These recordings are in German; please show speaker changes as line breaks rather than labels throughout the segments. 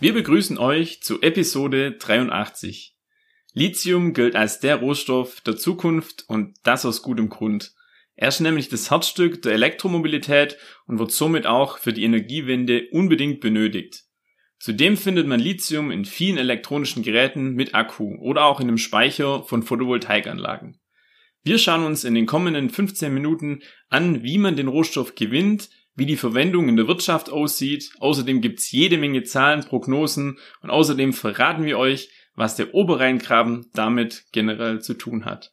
Wir begrüßen euch zu Episode 83. Lithium gilt als der Rohstoff der Zukunft und das aus gutem Grund. Er ist nämlich das Herzstück der Elektromobilität und wird somit auch für die Energiewende unbedingt benötigt. Zudem findet man Lithium in vielen elektronischen Geräten mit Akku oder auch in dem Speicher von Photovoltaikanlagen. Wir schauen uns in den kommenden 15 Minuten an, wie man den Rohstoff gewinnt, wie die Verwendung in der Wirtschaft aussieht. Außerdem gibt's jede Menge Zahlen, Prognosen und außerdem verraten wir euch, was der Oberrheingraben damit generell zu tun hat.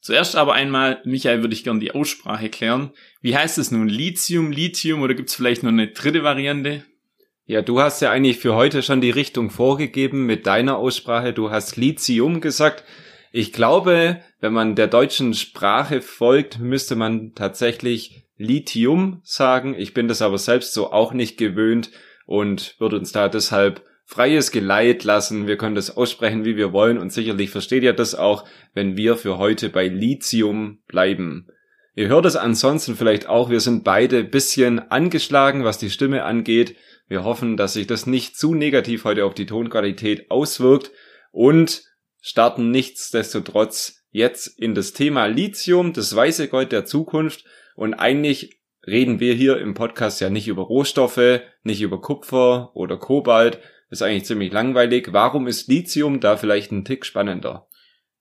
Zuerst aber einmal, Michael, würde ich gerne die Aussprache klären. Wie heißt es nun? Lithium, Lithium oder gibt's vielleicht noch eine dritte Variante?
Ja, du hast ja eigentlich für heute schon die Richtung vorgegeben mit deiner Aussprache. Du hast Lithium gesagt. Ich glaube, wenn man der deutschen Sprache folgt, müsste man tatsächlich Lithium sagen. Ich bin das aber selbst so auch nicht gewöhnt und würde uns da deshalb freies Geleit lassen. Wir können das aussprechen, wie wir wollen und sicherlich versteht ihr das auch, wenn wir für heute bei Lithium bleiben. Ihr hört es ansonsten vielleicht auch, wir sind beide bisschen angeschlagen, was die Stimme angeht. Wir hoffen, dass sich das nicht zu negativ heute auf die Tonqualität auswirkt und starten nichtsdestotrotz jetzt in das Thema Lithium, das weiße Gold der Zukunft und eigentlich reden wir hier im Podcast ja nicht über Rohstoffe, nicht über Kupfer oder Kobalt, ist eigentlich ziemlich langweilig. Warum ist Lithium da vielleicht ein Tick spannender?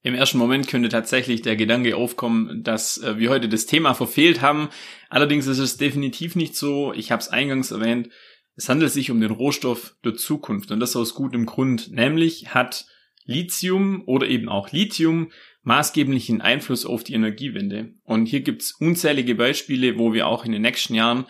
Im ersten Moment könnte tatsächlich der Gedanke aufkommen, dass äh, wir heute das Thema verfehlt haben. Allerdings ist es definitiv nicht so. Ich habe es eingangs erwähnt. Es handelt sich um den Rohstoff der Zukunft und das aus gutem Grund. Nämlich hat Lithium oder eben auch Lithium maßgeblichen Einfluss auf die Energiewende. Und hier gibt es unzählige Beispiele, wo wir auch in den nächsten Jahren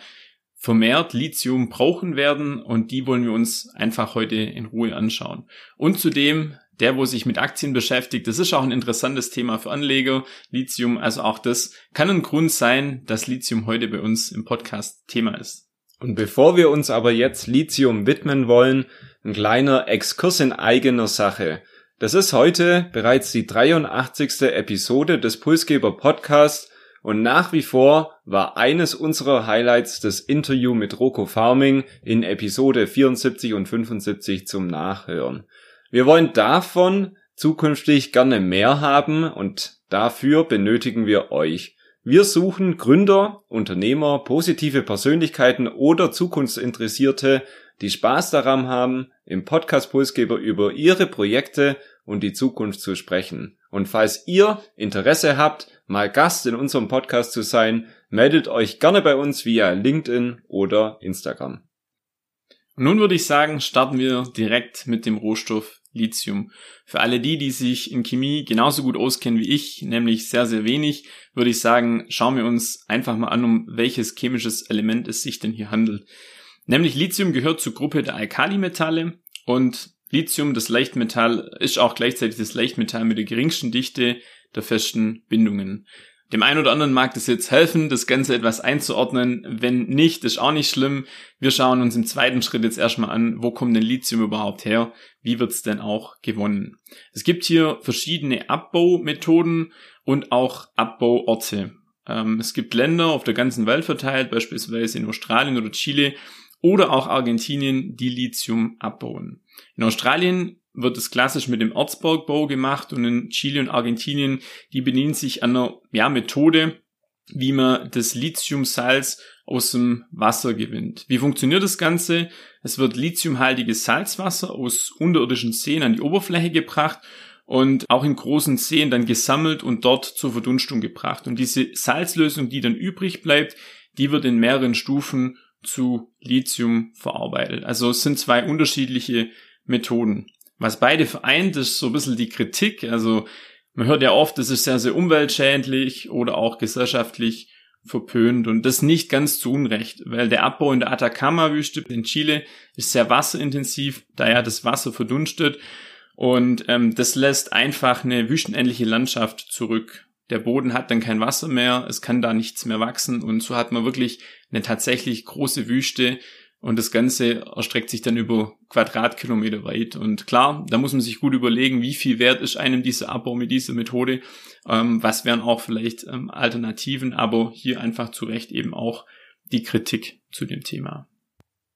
vermehrt Lithium brauchen werden und die wollen wir uns einfach heute in Ruhe anschauen. Und zudem, der, wo sich mit Aktien beschäftigt, das ist auch ein interessantes Thema für Anleger, Lithium, also auch das kann ein Grund sein, dass Lithium heute bei uns im Podcast Thema ist.
Und bevor wir uns aber jetzt Lithium widmen wollen, ein kleiner Exkurs in eigener Sache. Das ist heute bereits die 83. Episode des Pulsgeber Podcasts und nach wie vor war eines unserer Highlights das Interview mit Rocco Farming in Episode 74 und 75 zum Nachhören. Wir wollen davon zukünftig gerne mehr haben und dafür benötigen wir euch. Wir suchen Gründer, Unternehmer, positive Persönlichkeiten oder Zukunftsinteressierte, die Spaß daran haben, im Podcast Pulsgeber über ihre Projekte und die Zukunft zu sprechen. Und falls ihr Interesse habt, mal Gast in unserem Podcast zu sein, meldet euch gerne bei uns via LinkedIn oder Instagram.
Nun würde ich sagen, starten wir direkt mit dem Rohstoff Lithium. Für alle die, die sich in Chemie genauso gut auskennen wie ich, nämlich sehr, sehr wenig, würde ich sagen, schauen wir uns einfach mal an, um welches chemisches Element es sich denn hier handelt. Nämlich Lithium gehört zur Gruppe der Alkalimetalle und Lithium, das Leichtmetall, ist auch gleichzeitig das Leichtmetall mit der geringsten Dichte der festen Bindungen. Dem einen oder anderen mag das jetzt helfen, das Ganze etwas einzuordnen. Wenn nicht, ist auch nicht schlimm. Wir schauen uns im zweiten Schritt jetzt erstmal an, wo kommt denn Lithium überhaupt her? Wie wird's denn auch gewonnen? Es gibt hier verschiedene Abbaumethoden und auch Abbauorte. Ähm, es gibt Länder auf der ganzen Welt verteilt, beispielsweise in Australien oder Chile oder auch Argentinien, die Lithium abbauen. In Australien wird es klassisch mit dem Erzbergbau gemacht und in Chile und Argentinien, die bedienen sich an einer ja, Methode, wie man das Lithiumsalz aus dem Wasser gewinnt. Wie funktioniert das Ganze? Es wird lithiumhaltiges Salzwasser aus unterirdischen Seen an die Oberfläche gebracht und auch in großen Seen dann gesammelt und dort zur Verdunstung gebracht. Und diese Salzlösung, die dann übrig bleibt, die wird in mehreren Stufen zu Lithium verarbeitet. Also es sind zwei unterschiedliche Methoden. Was beide vereint, ist so ein bisschen die Kritik. Also man hört ja oft, es ist sehr, sehr umweltschädlich oder auch gesellschaftlich verpönt und das nicht ganz zu Unrecht, weil der Abbau in der Atacama-Wüste in Chile ist sehr wasserintensiv, da ja das Wasser verdunstet und ähm, das lässt einfach eine wüstenähnliche Landschaft zurück. Der Boden hat dann kein Wasser mehr, es kann da nichts mehr wachsen und so hat man wirklich eine tatsächlich große Wüste, und das Ganze erstreckt sich dann über Quadratkilometer weit. Und klar, da muss man sich gut überlegen, wie viel wert ist einem dieser Abbau mit dieser Methode. Ähm, was wären auch vielleicht ähm, Alternativen, aber hier einfach zu Recht eben auch die Kritik zu dem Thema.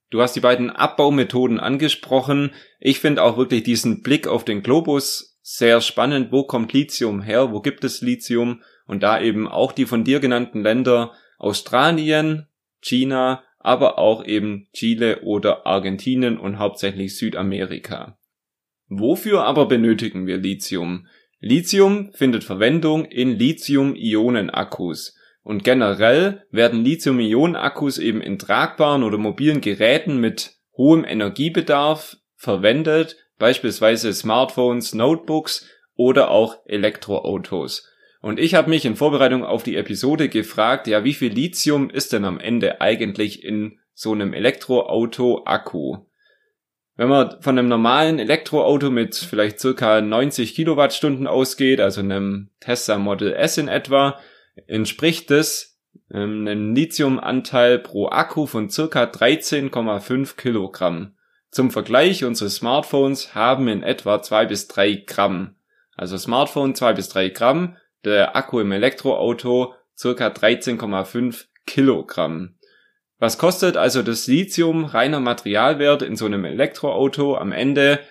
Du hast die beiden Abbaumethoden angesprochen. Ich finde auch wirklich diesen Blick auf den Globus sehr spannend. Wo kommt Lithium her? Wo gibt es Lithium? Und da eben auch die von dir genannten Länder Australien, China, aber auch eben Chile oder Argentinien und hauptsächlich Südamerika. Wofür aber benötigen wir Lithium? Lithium findet Verwendung in Lithium-Ionen-Akkus. Und generell werden Lithium-Ionen-Akkus eben in tragbaren oder mobilen Geräten mit hohem Energiebedarf verwendet, beispielsweise Smartphones, Notebooks oder auch Elektroautos. Und ich habe mich in Vorbereitung auf die Episode gefragt, ja, wie viel Lithium ist denn am Ende eigentlich in so einem Elektroauto-Akku? Wenn man von einem normalen Elektroauto mit vielleicht circa 90 Kilowattstunden ausgeht, also einem Tesla Model S in etwa, entspricht das ähm, einem Lithiumanteil pro Akku von circa 13,5 Kilogramm. Zum Vergleich, unsere Smartphones haben in etwa zwei bis drei Gramm. Also Smartphone zwei bis drei Gramm, der Akku im Elektroauto circa 13,5 Kilogramm. Was kostet also das Lithium reiner Materialwert in so einem Elektroauto am Ende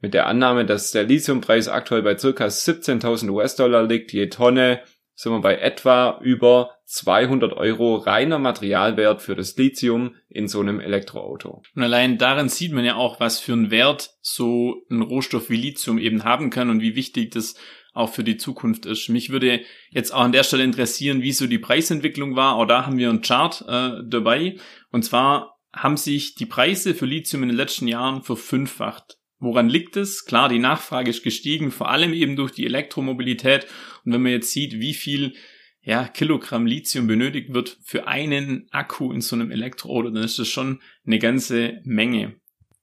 mit der Annahme, dass der Lithiumpreis aktuell bei circa 17.000 US-Dollar liegt je Tonne, sind wir bei etwa über 200 Euro reiner Materialwert für das Lithium in so einem Elektroauto.
Und allein darin sieht man ja auch, was für einen Wert so ein Rohstoff wie Lithium eben haben kann und wie wichtig das auch für die Zukunft ist. Mich würde jetzt auch an der Stelle interessieren, wie so die Preisentwicklung war. Auch da haben wir einen Chart äh, dabei. Und zwar haben sich die Preise für Lithium in den letzten Jahren verfünffacht. Woran liegt es? Klar, die Nachfrage ist gestiegen, vor allem eben durch die Elektromobilität. Und wenn man jetzt sieht, wie viel ja, Kilogramm Lithium benötigt wird für einen Akku in so einem Elektroauto, dann ist das schon eine ganze Menge.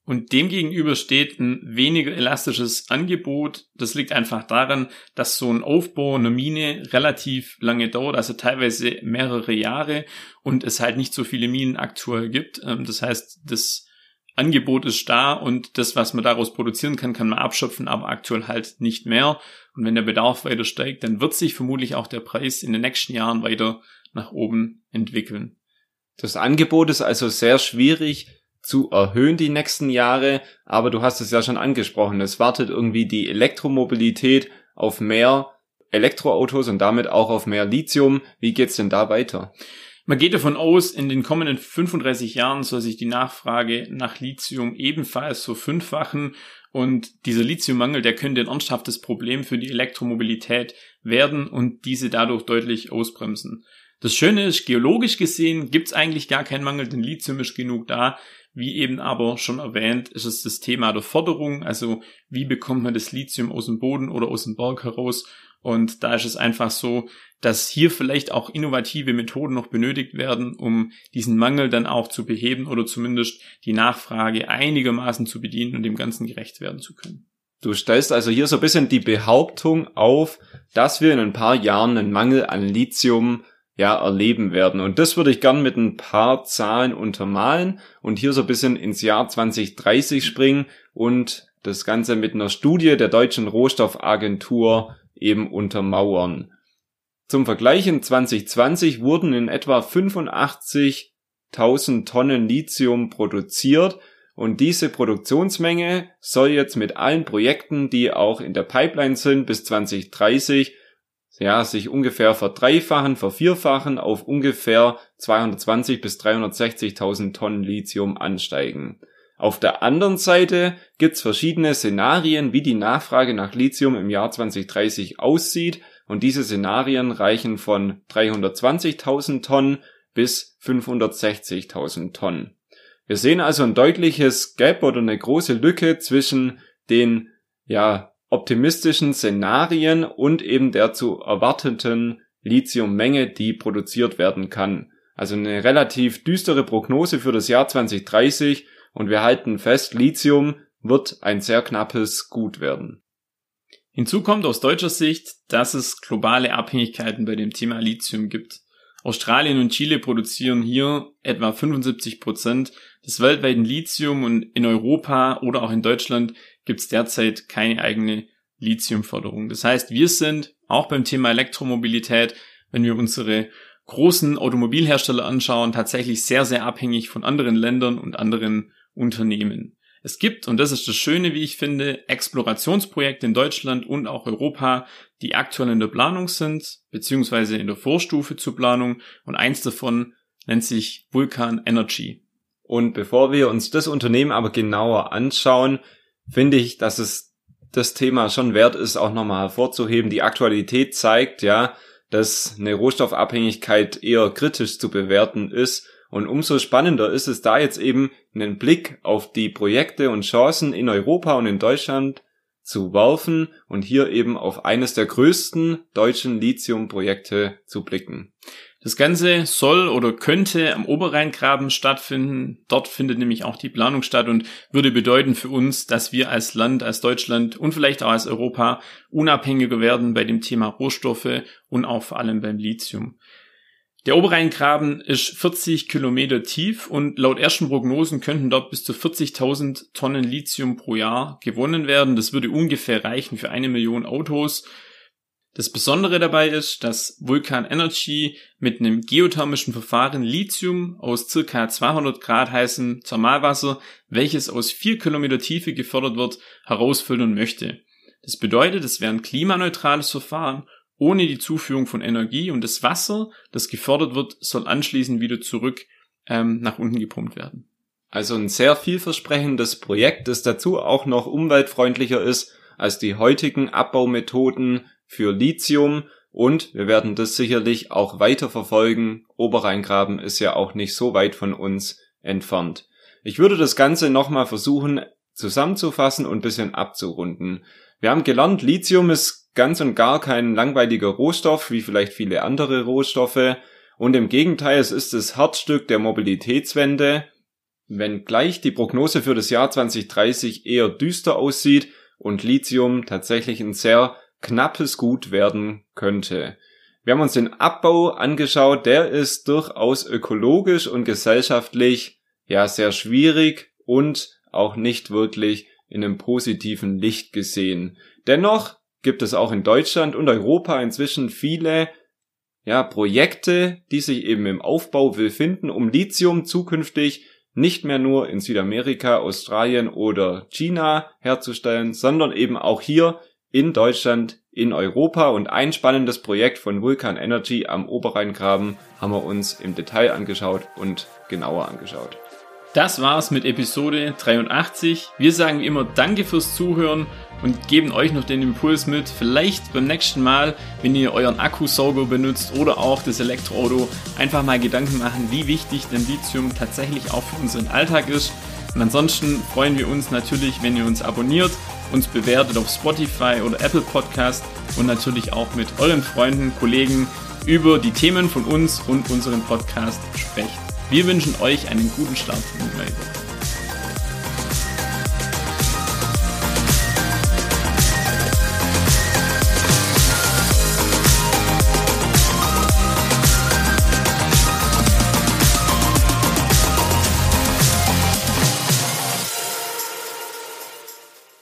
Und demgegenüber steht ein weniger elastisches Angebot. Das liegt einfach daran, dass so ein Aufbau einer Mine relativ lange dauert, also teilweise mehrere Jahre und es halt nicht so viele Minen aktuell gibt. Ähm, das heißt, das Angebot ist da und das, was man daraus produzieren kann, kann man abschöpfen, aber aktuell halt nicht mehr. Und wenn der Bedarf weiter steigt, dann wird sich vermutlich auch der Preis in den nächsten Jahren weiter nach oben entwickeln.
Das Angebot ist also sehr schwierig zu erhöhen die nächsten Jahre, aber du hast es ja schon angesprochen, es wartet irgendwie die Elektromobilität auf mehr Elektroautos und damit auch auf mehr Lithium. Wie geht's denn da weiter?
Man geht davon aus, in den kommenden 35 Jahren soll sich die Nachfrage nach Lithium ebenfalls so fünffachen und dieser Lithiummangel, der könnte ein ernsthaftes Problem für die Elektromobilität werden und diese dadurch deutlich ausbremsen. Das Schöne ist, geologisch gesehen gibt's eigentlich gar keinen Mangel, denn Lithium ist genug da. Wie eben aber schon erwähnt, ist es das Thema der Forderung, also wie bekommt man das Lithium aus dem Boden oder aus dem Berg heraus. Und da ist es einfach so, dass hier vielleicht auch innovative Methoden noch benötigt werden, um diesen Mangel dann auch zu beheben oder zumindest die Nachfrage einigermaßen zu bedienen und dem Ganzen gerecht werden zu können.
Du stellst also hier so ein bisschen die Behauptung auf, dass wir in ein paar Jahren einen Mangel an Lithium ja erleben werden. Und das würde ich gern mit ein paar Zahlen untermalen und hier so ein bisschen ins Jahr 2030 springen und das Ganze mit einer Studie der deutschen Rohstoffagentur eben untermauern. Zum Vergleich in 2020 wurden in etwa 85.000 Tonnen Lithium produziert und diese Produktionsmenge soll jetzt mit allen Projekten, die auch in der Pipeline sind, bis 2030 ja, sich ungefähr verdreifachen, vervierfachen auf ungefähr 220 bis 360.000 Tonnen Lithium ansteigen. Auf der anderen Seite gibt's verschiedene Szenarien, wie die Nachfrage nach Lithium im Jahr 2030 aussieht und diese Szenarien reichen von 320.000 Tonnen bis 560.000 Tonnen. Wir sehen also ein deutliches Gap oder eine große Lücke zwischen den ja optimistischen Szenarien und eben der zu erwarteten Lithiummenge, die produziert werden kann. Also eine relativ düstere Prognose für das Jahr 2030 und wir halten fest, Lithium wird ein sehr knappes Gut werden.
Hinzu kommt aus deutscher Sicht, dass es globale Abhängigkeiten bei dem Thema Lithium gibt. Australien und Chile produzieren hier etwa 75 Prozent des weltweiten Lithium und in Europa oder auch in Deutschland gibt es derzeit keine eigene Lithiumförderung. Das heißt, wir sind auch beim Thema Elektromobilität, wenn wir unsere großen Automobilhersteller anschauen, tatsächlich sehr, sehr abhängig von anderen Ländern und anderen Unternehmen. Es gibt, und das ist das Schöne, wie ich finde, Explorationsprojekte in Deutschland und auch Europa, die aktuell in der Planung sind, beziehungsweise in der Vorstufe zur Planung. Und eins davon nennt sich Vulkan Energy.
Und bevor wir uns das Unternehmen aber genauer anschauen, finde ich, dass es das Thema schon wert ist, auch nochmal hervorzuheben. Die Aktualität zeigt ja, dass eine Rohstoffabhängigkeit eher kritisch zu bewerten ist und umso spannender ist es da jetzt eben einen Blick auf die Projekte und Chancen in Europa und in Deutschland zu werfen und hier eben auf eines der größten deutschen Lithium-Projekte zu blicken.
Das Ganze soll oder könnte am Oberrheingraben stattfinden. Dort findet nämlich auch die Planung statt und würde bedeuten für uns, dass wir als Land, als Deutschland und vielleicht auch als Europa unabhängiger werden bei dem Thema Rohstoffe und auch vor allem beim Lithium. Der Oberrheingraben ist 40 Kilometer tief und laut ersten Prognosen könnten dort bis zu 40.000 Tonnen Lithium pro Jahr gewonnen werden. Das würde ungefähr reichen für eine Million Autos. Das Besondere dabei ist, dass Vulkan Energy mit einem geothermischen Verfahren Lithium aus circa 200 Grad heißem Thermalwasser, welches aus 4 Kilometer Tiefe gefördert wird, herausfiltern möchte. Das bedeutet, es wäre ein klimaneutrales Verfahren ohne die Zuführung von Energie und das Wasser, das gefördert wird, soll anschließend wieder zurück ähm, nach unten gepumpt werden.
Also ein sehr vielversprechendes Projekt, das dazu auch noch umweltfreundlicher ist als die heutigen Abbaumethoden für Lithium und wir werden das sicherlich auch weiter verfolgen. Oberrheingraben ist ja auch nicht so weit von uns entfernt. Ich würde das Ganze nochmal versuchen zusammenzufassen und bisschen abzurunden. Wir haben gelernt, Lithium ist ganz und gar kein langweiliger Rohstoff wie vielleicht viele andere Rohstoffe und im Gegenteil, es ist das Herzstück der Mobilitätswende, wenngleich die Prognose für das Jahr 2030 eher düster aussieht und Lithium tatsächlich ein sehr knappes Gut werden könnte. Wir haben uns den Abbau angeschaut, der ist durchaus ökologisch und gesellschaftlich ja sehr schwierig und auch nicht wirklich in einem positiven Licht gesehen. Dennoch gibt es auch in Deutschland und Europa inzwischen viele ja, Projekte, die sich eben im Aufbau befinden, um Lithium zukünftig nicht mehr nur in Südamerika, Australien oder China herzustellen, sondern eben auch hier in Deutschland, in Europa. Und ein spannendes Projekt von Vulkan Energy am Oberrheingraben haben wir uns im Detail angeschaut und genauer angeschaut.
Das war's mit Episode 83. Wir sagen wie immer Danke fürs Zuhören und geben euch noch den Impuls mit, vielleicht beim nächsten Mal, wenn ihr euren Akkusauger benutzt oder auch das Elektroauto, einfach mal Gedanken machen, wie wichtig denn Lithium tatsächlich auch für unseren Alltag ist. Und ansonsten freuen wir uns natürlich, wenn ihr uns abonniert, uns bewertet auf Spotify oder Apple Podcast und natürlich auch mit euren Freunden, Kollegen über die Themen von uns und unserem Podcast sprecht. Wir wünschen euch einen guten Start in die neue Woche.